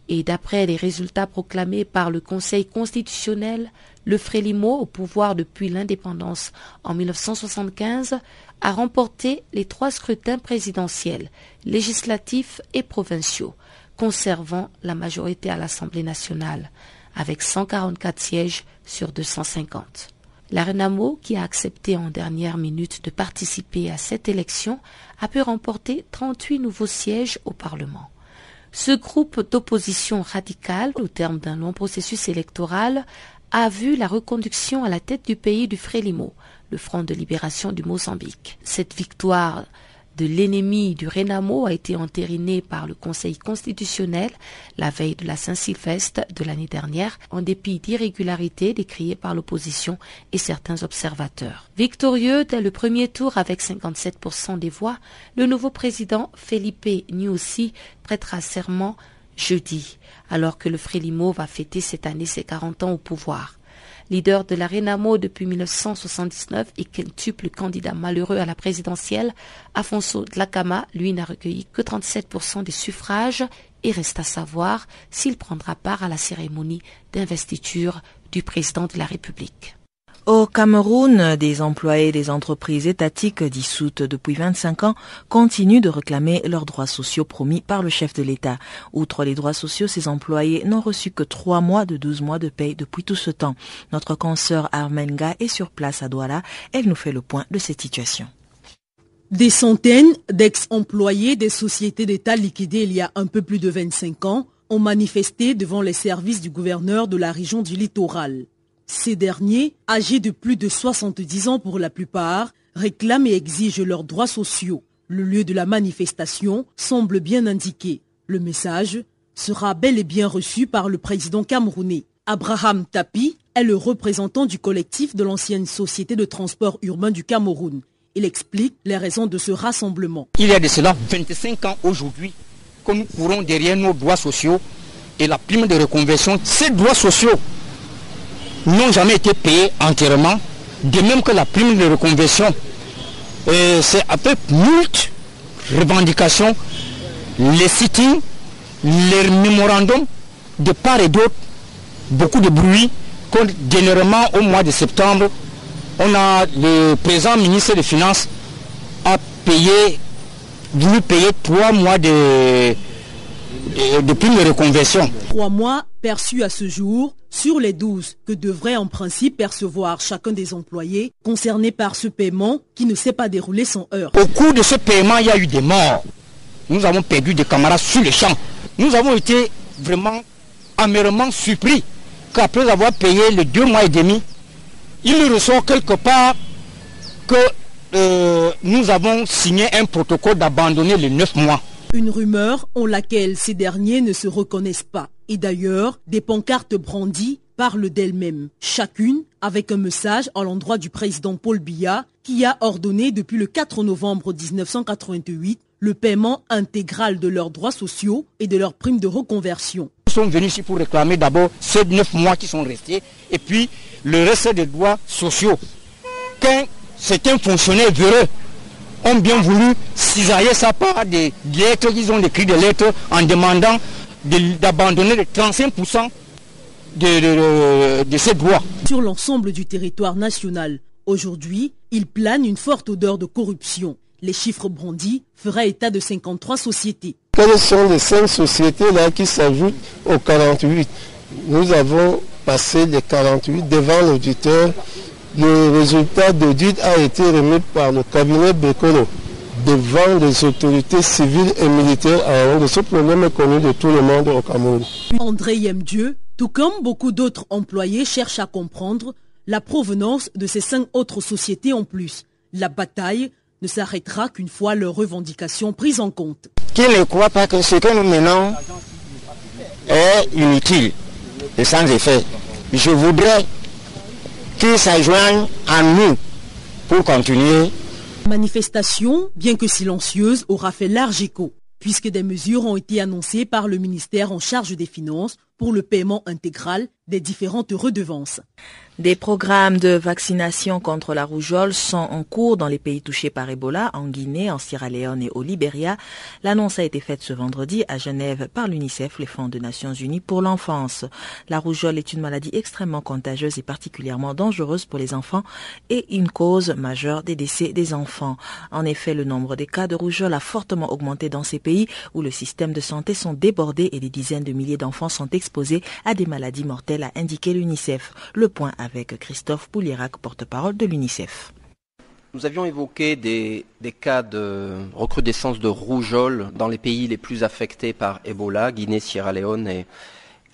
S8: et d'après les résultats proclamés par le Conseil constitutionnel, le Frélimo, au pouvoir depuis l'indépendance en 1975, a remporté les trois scrutins présidentiels, législatifs et provinciaux, conservant la majorité à l'Assemblée nationale, avec 144 sièges sur 250. La Renamo, qui a accepté en dernière minute de participer à cette élection, a pu remporter 38 nouveaux sièges au Parlement. Ce groupe d'opposition radicale, au terme d'un long processus électoral, a vu la reconduction à la tête du pays du Frélimo, le Front de libération du Mozambique. Cette victoire de l'ennemi du Renamo a été entérinée par le Conseil constitutionnel la veille de la Saint-Sylvestre de l'année dernière, en dépit d'irrégularités décriées par l'opposition et certains observateurs. Victorieux dès le premier tour avec 57% des voix, le nouveau président Felipe Nyusi prêtera serment jeudi, alors que le Frélimo va fêter cette année ses 40 ans au pouvoir leader de la Renamo depuis 1979 et quintuple candidat malheureux à la présidentielle, Afonso Dlakama, lui, n'a recueilli que 37% des suffrages et reste à savoir s'il prendra part à la cérémonie d'investiture du président de la République.
S1: Au Cameroun, des employés des entreprises étatiques dissoutes depuis 25 ans continuent de réclamer leurs droits sociaux promis par le chef de l'État. Outre les droits sociaux, ces employés n'ont reçu que trois mois de 12 mois de paye depuis tout ce temps. Notre consoeur Armenga est sur place à Douala. Elle nous fait le point de cette situation.
S9: Des centaines d'ex-employés des sociétés d'État liquidées il y a un peu plus de 25 ans ont manifesté devant les services du gouverneur de la région du littoral. Ces derniers, âgés de plus de 70 ans pour la plupart, réclament et exigent leurs droits sociaux. Le lieu de la manifestation semble bien indiqué. Le message sera bel et bien reçu par le président camerounais. Abraham Tapi est le représentant du collectif de l'ancienne Société de transport urbain du Cameroun. Il explique les raisons de ce rassemblement.
S10: Il y a de cela 25 ans aujourd'hui que nous courons derrière nos droits sociaux et la prime de reconversion. Ces droits sociaux n'ont jamais été payés entièrement, de même que la prime de reconversion. C'est peu moult revendications, les sittings, les mémorandums de part et d'autre, beaucoup de bruit, dernièrement au mois de septembre, on a le présent ministre des Finances a payé, voulu payer trois mois de, de, de prime de reconversion.
S9: Trois mois perçus à ce jour sur les 12 que devrait en principe percevoir chacun des employés concernés par ce paiement qui ne s'est pas déroulé sans heure.
S10: Au cours de ce paiement, il y a eu des morts. Nous avons perdu des camarades sur le champ. Nous avons été vraiment amèrement surpris qu'après avoir payé les deux mois et demi, il ressort quelque part que euh, nous avons signé un protocole d'abandonner les neuf mois.
S9: Une rumeur en laquelle ces derniers ne se reconnaissent pas. Et d'ailleurs, des pancartes brandies parlent d'elles-mêmes, chacune avec un message à l'endroit du président Paul Biya qui a ordonné depuis le 4 novembre 1988 le paiement intégral de leurs droits sociaux et de leurs primes de reconversion.
S10: Nous sommes venus ici pour réclamer d'abord ces neuf mois qui sont restés et puis le reste des droits sociaux. Quand certains fonctionnaires véreux ont bien voulu cisailler ça par des lettres, ils ont écrit des lettres en demandant d'abandonner les 35% de, de ces droits.
S9: Sur l'ensemble du territoire national, aujourd'hui, il plane une forte odeur de corruption. Les chiffres brandis feraient état de 53 sociétés.
S11: Quelles sont les cinq sociétés-là qui s'ajoutent aux 48 Nous avons passé les 48 devant l'auditeur. Le résultat d'audit a été remis par le cabinet Bekolo devant les autorités civiles et militaires à de ce problème est connu de tout le monde au Cameroun.
S9: André Yemdieu, tout comme beaucoup d'autres employés, cherche à comprendre la provenance de ces cinq autres sociétés en plus. La bataille ne s'arrêtera qu'une fois leurs revendications prises en compte.
S10: Qui ne croit pas que ce que nous menons est inutile et sans effet Je voudrais s'ajoignent à nous pour continuer?
S9: La manifestation, bien que silencieuse, aura fait large écho, puisque des mesures ont été annoncées par le ministère en charge des Finances pour le paiement intégral des différentes redevances.
S1: Des programmes de vaccination contre la rougeole sont en cours dans les pays touchés par Ebola, en Guinée, en Sierra Leone et au Libéria. L'annonce a été faite ce vendredi à Genève par l'UNICEF, les Fonds des Nations Unies pour l'enfance. La rougeole est une maladie extrêmement contagieuse et particulièrement dangereuse pour les enfants et une cause majeure des décès des enfants. En effet, le nombre des cas de rougeole a fortement augmenté dans ces pays où le système de santé sont débordés et des dizaines de milliers d'enfants sont à des maladies mortelles, a indiqué l'UNICEF. Le point avec Christophe Poulirac, porte-parole de l'UNICEF.
S12: Nous avions évoqué des, cas de recrudescence de rougeole dans les pays les plus affectés par Ebola, Guinée, Sierra Leone et,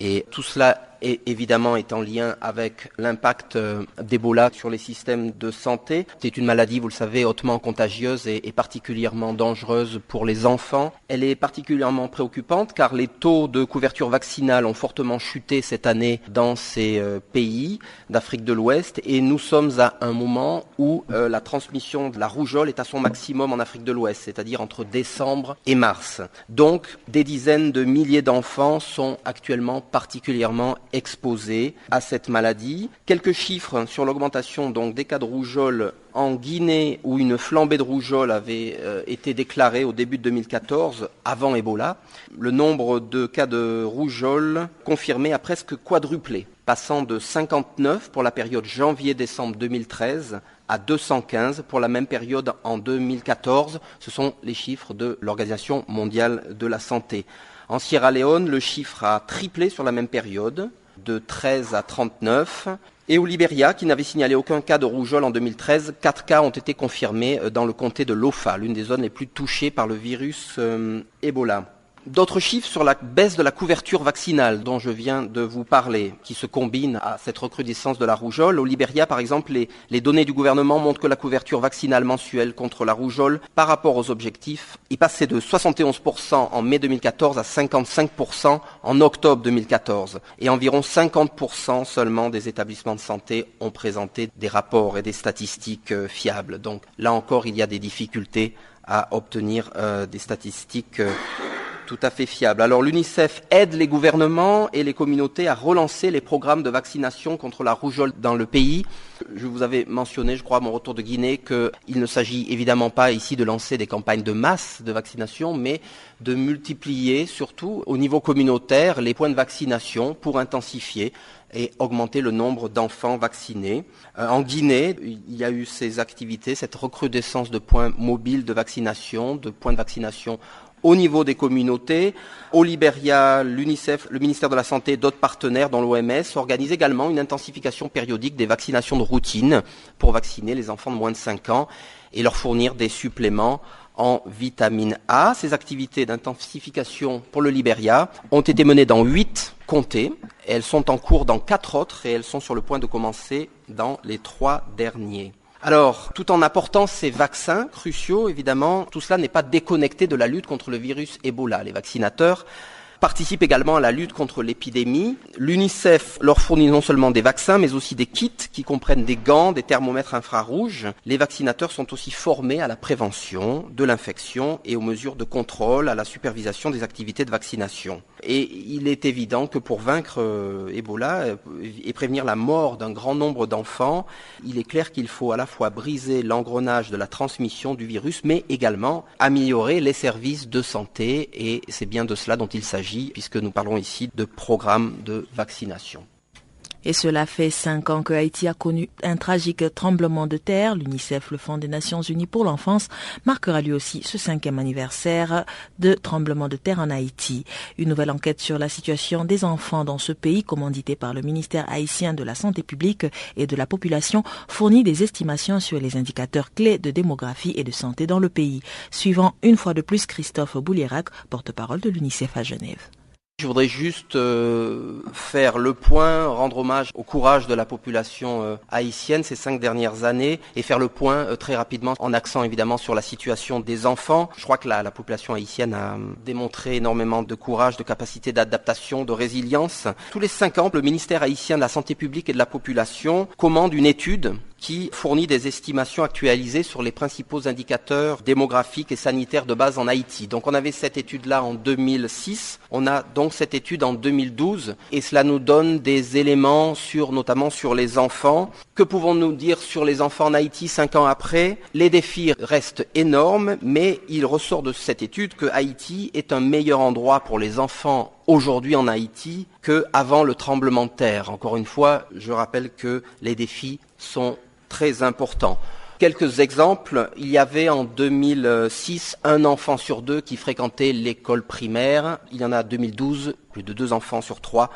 S12: et tout cela et évidemment est en lien avec l'impact euh, d'Ebola sur les systèmes de santé. C'est une maladie, vous le savez, hautement contagieuse et, particulièrement dangereuse pour les enfants. Elle est particulièrement préoccupante car les taux de couverture vaccinale ont fortement chuté cette année dans ces euh, pays d'Afrique de l'Ouest et nous sommes à un moment où euh, la transmission de la rougeole est à son maximum en Afrique de l'Ouest, c'est-à-dire entre décembre et mars. Donc des dizaines de milliers d'enfants sont actuellement particulièrement exposés à cette maladie. Quelques chiffres sur l'augmentation donc des cas de rougeole en Guinée où une flambée de rougeole avait euh, été déclarée au début de 2014 avant Ebola. Le nombre de cas de rougeole confirmés a presque quadruplé, passant de 59 pour la période janvier-décembre 2013 à 215 pour la même période en 2014. Ce sont les chiffres de l'Organisation mondiale de la santé. En Sierra Leone, le chiffre a triplé sur la même période, de 13 à 39. Et au Libéria, qui n'avait signalé aucun cas de rougeole en 2013, quatre cas ont été confirmés euh, dans le comté de Lofa, l'une des zones les plus touchées par le virus euh, Ebola. D'autres chiffres sur la baisse de la couverture vaccinale dont je viens de vous parler, qui se combine à cette recrudescence de la rougeole. Au Libéria, par exemple, les, données du gouvernement montrent que la couverture vaccinale mensuelle contre la rougeole, par rapport aux objectifs, est passée de 71% en mai 2014 à 55% en octobre 2014. Et environ 50% seulement des établissements de santé ont présenté des rapports et des statistiques euh, fiables. Donc là encore, il y a des difficultés à obtenir euh, des statistiques euh, tout à fait fiable. Alors l'UNICEF aide les gouvernements et les communautés à relancer les programmes de vaccination contre la rougeole dans le pays. Je vous avais mentionné, je crois, à mon retour de Guinée, qu'il ne s'agit évidemment pas ici de lancer des campagnes de masse de vaccination, mais de multiplier surtout au niveau communautaire les points de vaccination pour intensifier et augmenter le nombre d'enfants vaccinés. Euh, en Guinée, il y a eu ces activités, cette recrudescence de points mobiles de vaccination, de points de vaccination au niveau des communautés. Au Libéria, l'UNICEF, le ministère de la Santé et d'autres partenaires, dont l'OMS, organisent également une intensification périodique des vaccinations de routine pour vacciner les enfants de moins de 5 ans et leur fournir des suppléments en vitamine A. Ces activités d'intensification pour le Libéria ont été menées dans huit comtés. elles sont en cours dans quatre autres et elles sont sur le point de commencer dans les trois derniers. Alors, tout en apportant ces vaccins cruciaux, évidemment, tout cela n'est pas déconnecté de la lutte contre le virus Ebola. Les vaccinateurs participent également à la lutte contre l'épidémie. L'UNICEF leur fournit non seulement des vaccins, mais aussi des kits qui comprennent des gants, des thermomètres infrarouges. Les vaccinateurs sont aussi formés à la prévention de l'infection et aux mesures de contrôle, à la supervision des activités de vaccination. Et il est évident que pour vaincre euh, Ebola euh, et prévenir la mort d'un grand nombre d'enfants, il est clair qu'il faut à la fois briser l'engrenage de la transmission du virus, mais également améliorer les services de santé. Et c'est bien de cela dont il s'agit, puisque nous parlons ici de programmes de vaccination.
S1: Et cela fait cinq ans que Haïti a connu un tragique tremblement de terre. L'UNICEF, le Fonds des Nations Unies pour l'enfance, marquera lui aussi ce cinquième anniversaire de tremblement de terre en Haïti. Une nouvelle enquête sur la situation des enfants dans ce pays, commanditée par le ministère haïtien de la Santé publique et de la population, fournit des estimations sur les indicateurs clés de démographie et de santé dans le pays. Suivant une fois de plus Christophe Boulierac, porte-parole de l'UNICEF à Genève.
S12: Je voudrais juste euh, faire le point, rendre hommage au courage de la population euh, haïtienne ces cinq dernières années et faire le point euh, très rapidement en accent évidemment sur la situation des enfants. Je crois que la, la population haïtienne a démontré énormément de courage, de capacité d'adaptation, de résilience. Tous les cinq ans, le ministère haïtien de la santé publique et de la population commande une étude qui fournit des estimations actualisées sur les principaux indicateurs démographiques et sanitaires de base en Haïti. Donc on avait cette étude-là en 2006, on a donc cette étude en 2012 et cela nous donne des éléments sur notamment sur les enfants. Que pouvons-nous dire sur les enfants en Haïti cinq ans après? Les défis restent énormes, mais il ressort de cette étude que Haïti est un meilleur endroit pour les enfants aujourd'hui en Haïti qu'avant le tremblement de terre. Encore une fois, je rappelle que les défis sont très important. Quelques exemples, il y avait en 2006 un enfant sur deux qui fréquentait l'école primaire, il y en a 2012 plus de deux enfants sur trois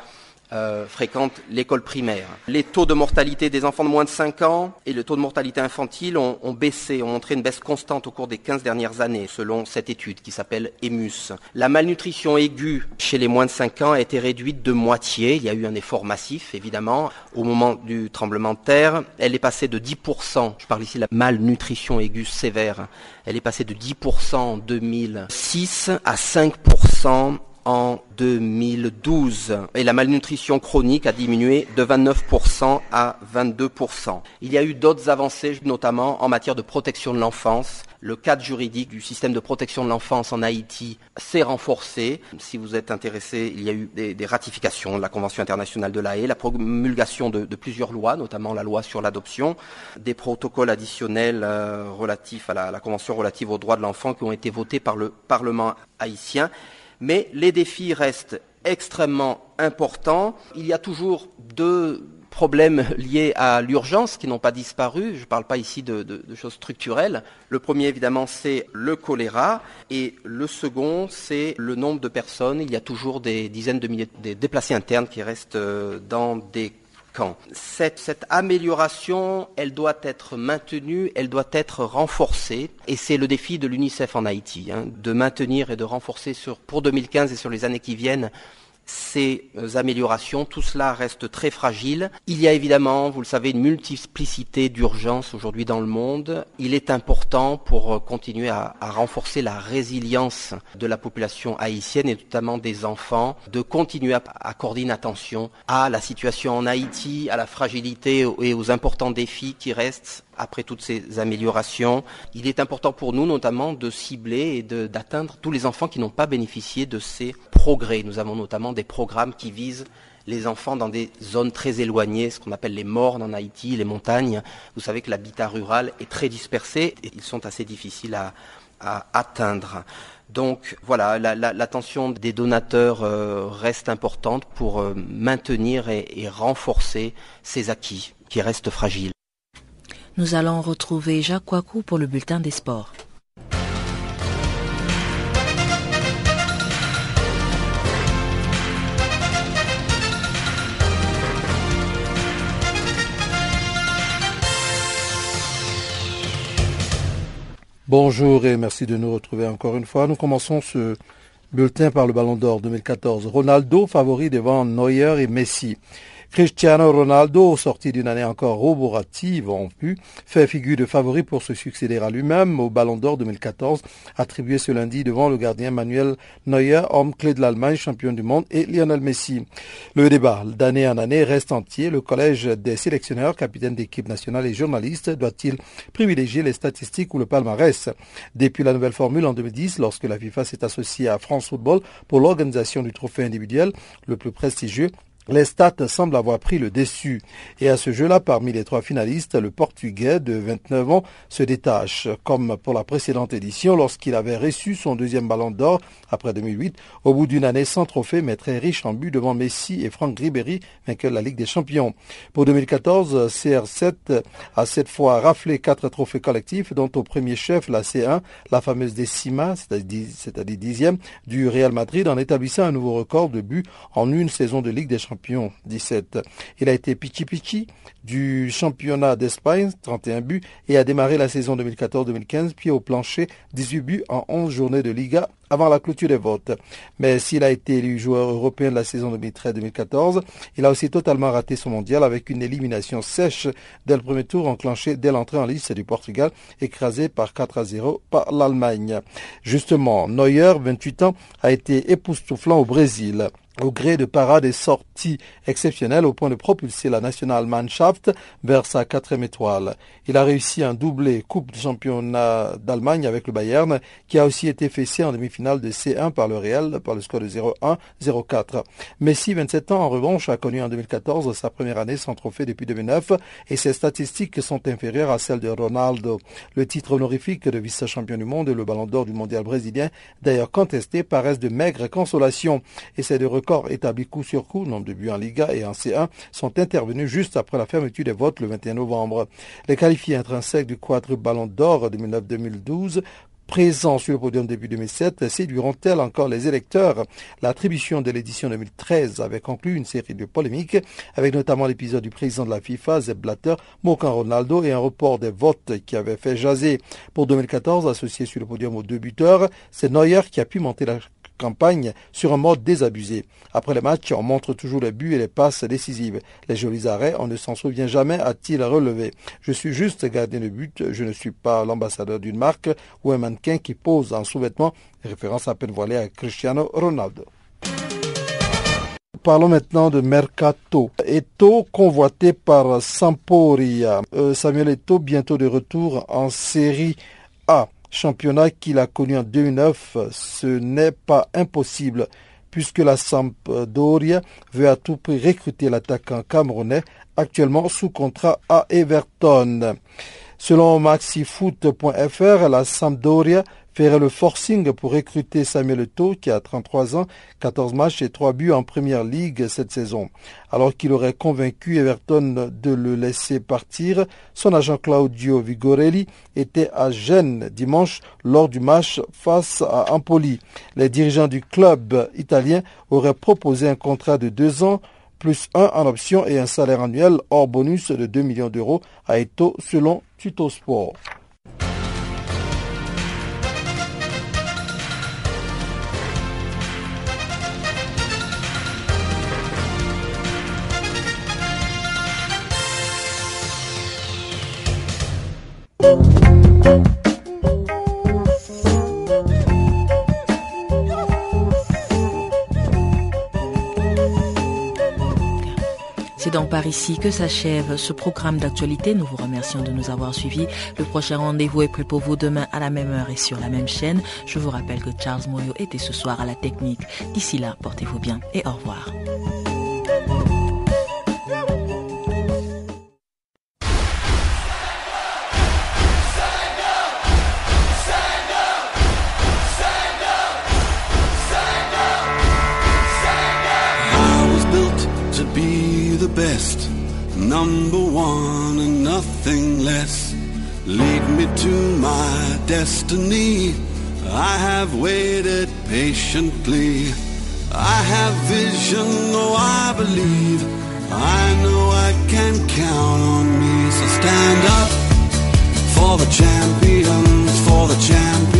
S12: euh, fréquentent l'école primaire. Les taux de mortalité des enfants de moins de 5 ans et le taux de mortalité infantile ont, baissé, ont montré une baisse constante au cours des 15 dernières années, selon cette étude qui s'appelle EMUS. La malnutrition aiguë chez les moins de 5 ans a été réduite de moitié. Il y a eu un effort massif, évidemment, au moment du tremblement de terre. Elle est passée de 10%, je parle ici de la malnutrition aiguë sévère, elle est passée de 10% en 2006 à 5% en 2012 et la malnutrition chronique a diminué de 29% à 22%. Il y a eu d'autres avancées, notamment en matière de protection de l'enfance. Le cadre juridique du système de protection de l'enfance en Haïti s'est renforcé. Si vous êtes intéressé, il y a eu des, ratifications de la Convention internationale de l'AE, la promulgation de, plusieurs lois, notamment la loi sur l'adoption, des protocoles additionnels euh, relatifs à la, la Convention relative aux droits de l'enfant qui ont été votés par le Parlement haïtien mais les défis restent extrêmement importants. Il y a toujours deux problèmes liés à l'urgence qui n'ont pas disparu. Je ne parle pas ici de, choses structurelles. Le premier, évidemment, c'est le choléra. Et le second, c'est le nombre de personnes. Il y a toujours des dizaines de milliers de déplacés internes qui restent euh, dans des cette, amélioration, elle doit être maintenue, elle doit être renforcée, et c'est le défi de l'UNICEF en Haïti, hein, de maintenir et de renforcer sur, pour 2015 et sur les années qui viennent ces euh, améliorations, tout cela reste très fragile. Il y a évidemment, vous le savez, une multiplicité d'urgences aujourd'hui dans le monde. Il est important pour euh, continuer à, renforcer la résilience de la population haïtienne et notamment des enfants, de continuer à accorder une attention à la situation en Haïti, à la fragilité et aux importants défis qui restent après toutes ces améliorations. Il est important pour nous notamment de cibler et d'atteindre tous les enfants qui n'ont pas bénéficié de ces progrès. Nous avons notamment des programmes qui visent les enfants dans des zones très éloignées, ce qu'on appelle les mornes en Haïti, les montagnes. Vous savez que l'habitat rural est très dispersé et ils sont assez difficiles à, atteindre. Donc voilà, l'attention des donateurs euh, reste importante pour euh, maintenir et, et renforcer ces acquis qui restent fragiles.
S1: Nous allons retrouver Jacques Kouakou pour le bulletin des sports.
S2: Bonjour et merci de nous retrouver encore une fois. Nous commençons ce bulletin par le Ballon d'Or 2014. Ronaldo favori devant Neuer et Messi. Cristiano Ronaldo, sorti d'une année encore roborative en pu, fait figure de favori pour se succéder à lui-même au Ballon d'Or 2014, attribué ce lundi devant le gardien Manuel Neuer, homme clé de l'Allemagne, champion du monde, et Lionel Messi. Le débat d'année en année reste entier. Le collège des sélectionneurs, capitaines d'équipe nationale et journalistes doit-il privilégier les statistiques ou le palmarès? Depuis la nouvelle formule en 2010, lorsque la FIFA s'est associée à France Football pour l'organisation du trophée individuel le plus prestigieux, les stats semblent avoir pris le dessus. Et à ce jeu-là, parmi les trois finalistes, le Portugais de 29 ans se détache. Comme pour la précédente édition, lorsqu'il avait reçu son deuxième ballon d'or après 2008, au bout d'une année sans trophée, mais très riche en buts devant Messi et Franck Ribéry, vainqueur de la Ligue des Champions. Pour 2014, CR7 a cette fois raflé quatre trophées collectifs, dont au premier chef la C1, la fameuse décima, c'est-à-dire dixième, du Real Madrid, en établissant un nouveau record de buts en une saison de Ligue des Champions champion 17. Il a été Pichi Pichi du championnat d'Espagne, 31 buts, et a démarré la saison 2014-2015, puis au plancher, 18 buts en 11 journées de Liga avant la clôture des votes. Mais s'il a été élu joueur européen de la saison 2013-2014, il a aussi totalement raté son mondial avec une élimination sèche dès le premier tour enclenché dès l'entrée en liste du Portugal, écrasé par 4 à 0 par l'Allemagne. Justement, Neuer, 28 ans, a été époustouflant au Brésil au gré de parades et sorties exceptionnelles au point de propulser la Nationalmannschaft vers sa quatrième étoile. Il a réussi un doublé Coupe du championnat d'Allemagne avec le Bayern, qui a aussi été fessé en demi-finale de C1 par le Real par le score de 0-1, 0-4. Messi, 27 ans, en revanche, a connu en 2014 sa première année sans trophée depuis 2009 et ses statistiques sont inférieures à celles de Ronaldo. Le titre honorifique de vice-champion du monde et le ballon d'or du mondial brésilien, d'ailleurs contesté, paraissent de maigres consolations et c'est de records établis coup sur coup, nombre de buts en Liga et en C1, sont intervenus juste après la fermeture des votes le 21 novembre. Les qualifiés intrinsèques du quadruple ballon d'or 2009-2012 présents sur le podium début 2007 séduiront-elles encore les électeurs? L'attribution de l'édition 2013 avait conclu une série de polémiques, avec notamment l'épisode du président de la FIFA, Zeb Blatter, moquant Ronaldo et un report des votes qui avait fait jaser. Pour 2014, associé sur le podium aux deux buteurs, c'est Neuer qui a pu monter la campagne sur un mode désabusé. Après les matchs, on montre toujours les buts et les passes décisives. Les jolis arrêts, on ne s'en souvient jamais, a-t-il relevé. Je suis juste gardien de but, je ne suis pas l'ambassadeur d'une marque ou un mannequin qui pose en sous-vêtements, référence à peine voilée à Cristiano Ronaldo. Parlons maintenant de Mercato. Eto convoité par Samporia. Euh, Samuel Eto bientôt de retour en série A championnat qu'il a connu en 2009, ce n'est pas impossible puisque la Sampdoria veut à tout prix recruter l'attaquant camerounais actuellement sous contrat à Everton. Selon maxifoot.fr, la Sampdoria ferait le forcing pour recruter Samuel Eto'o, qui a 33 ans, 14 matchs et 3 buts en première ligue cette saison. Alors qu'il aurait convaincu Everton de le laisser partir, son agent Claudio Vigorelli était à Gênes dimanche lors du match face à Empoli. Les dirigeants du club italien auraient proposé un contrat de deux ans plus un en option et un salaire annuel hors bonus de 2 millions d'euros à Eto selon
S1: Titospor Donc par ici que s'achève ce programme d'actualité. Nous vous remercions de nous avoir suivis. Le prochain rendez-vous est prêt pour vous demain à la même heure et sur la même chaîne. Je vous rappelle que Charles Moyo était ce soir à la technique. D'ici là, portez-vous bien et au revoir.
S13: Destiny. I have waited patiently. I have vision, oh I believe. I know I can count on me. So stand up for the champions, for the champions.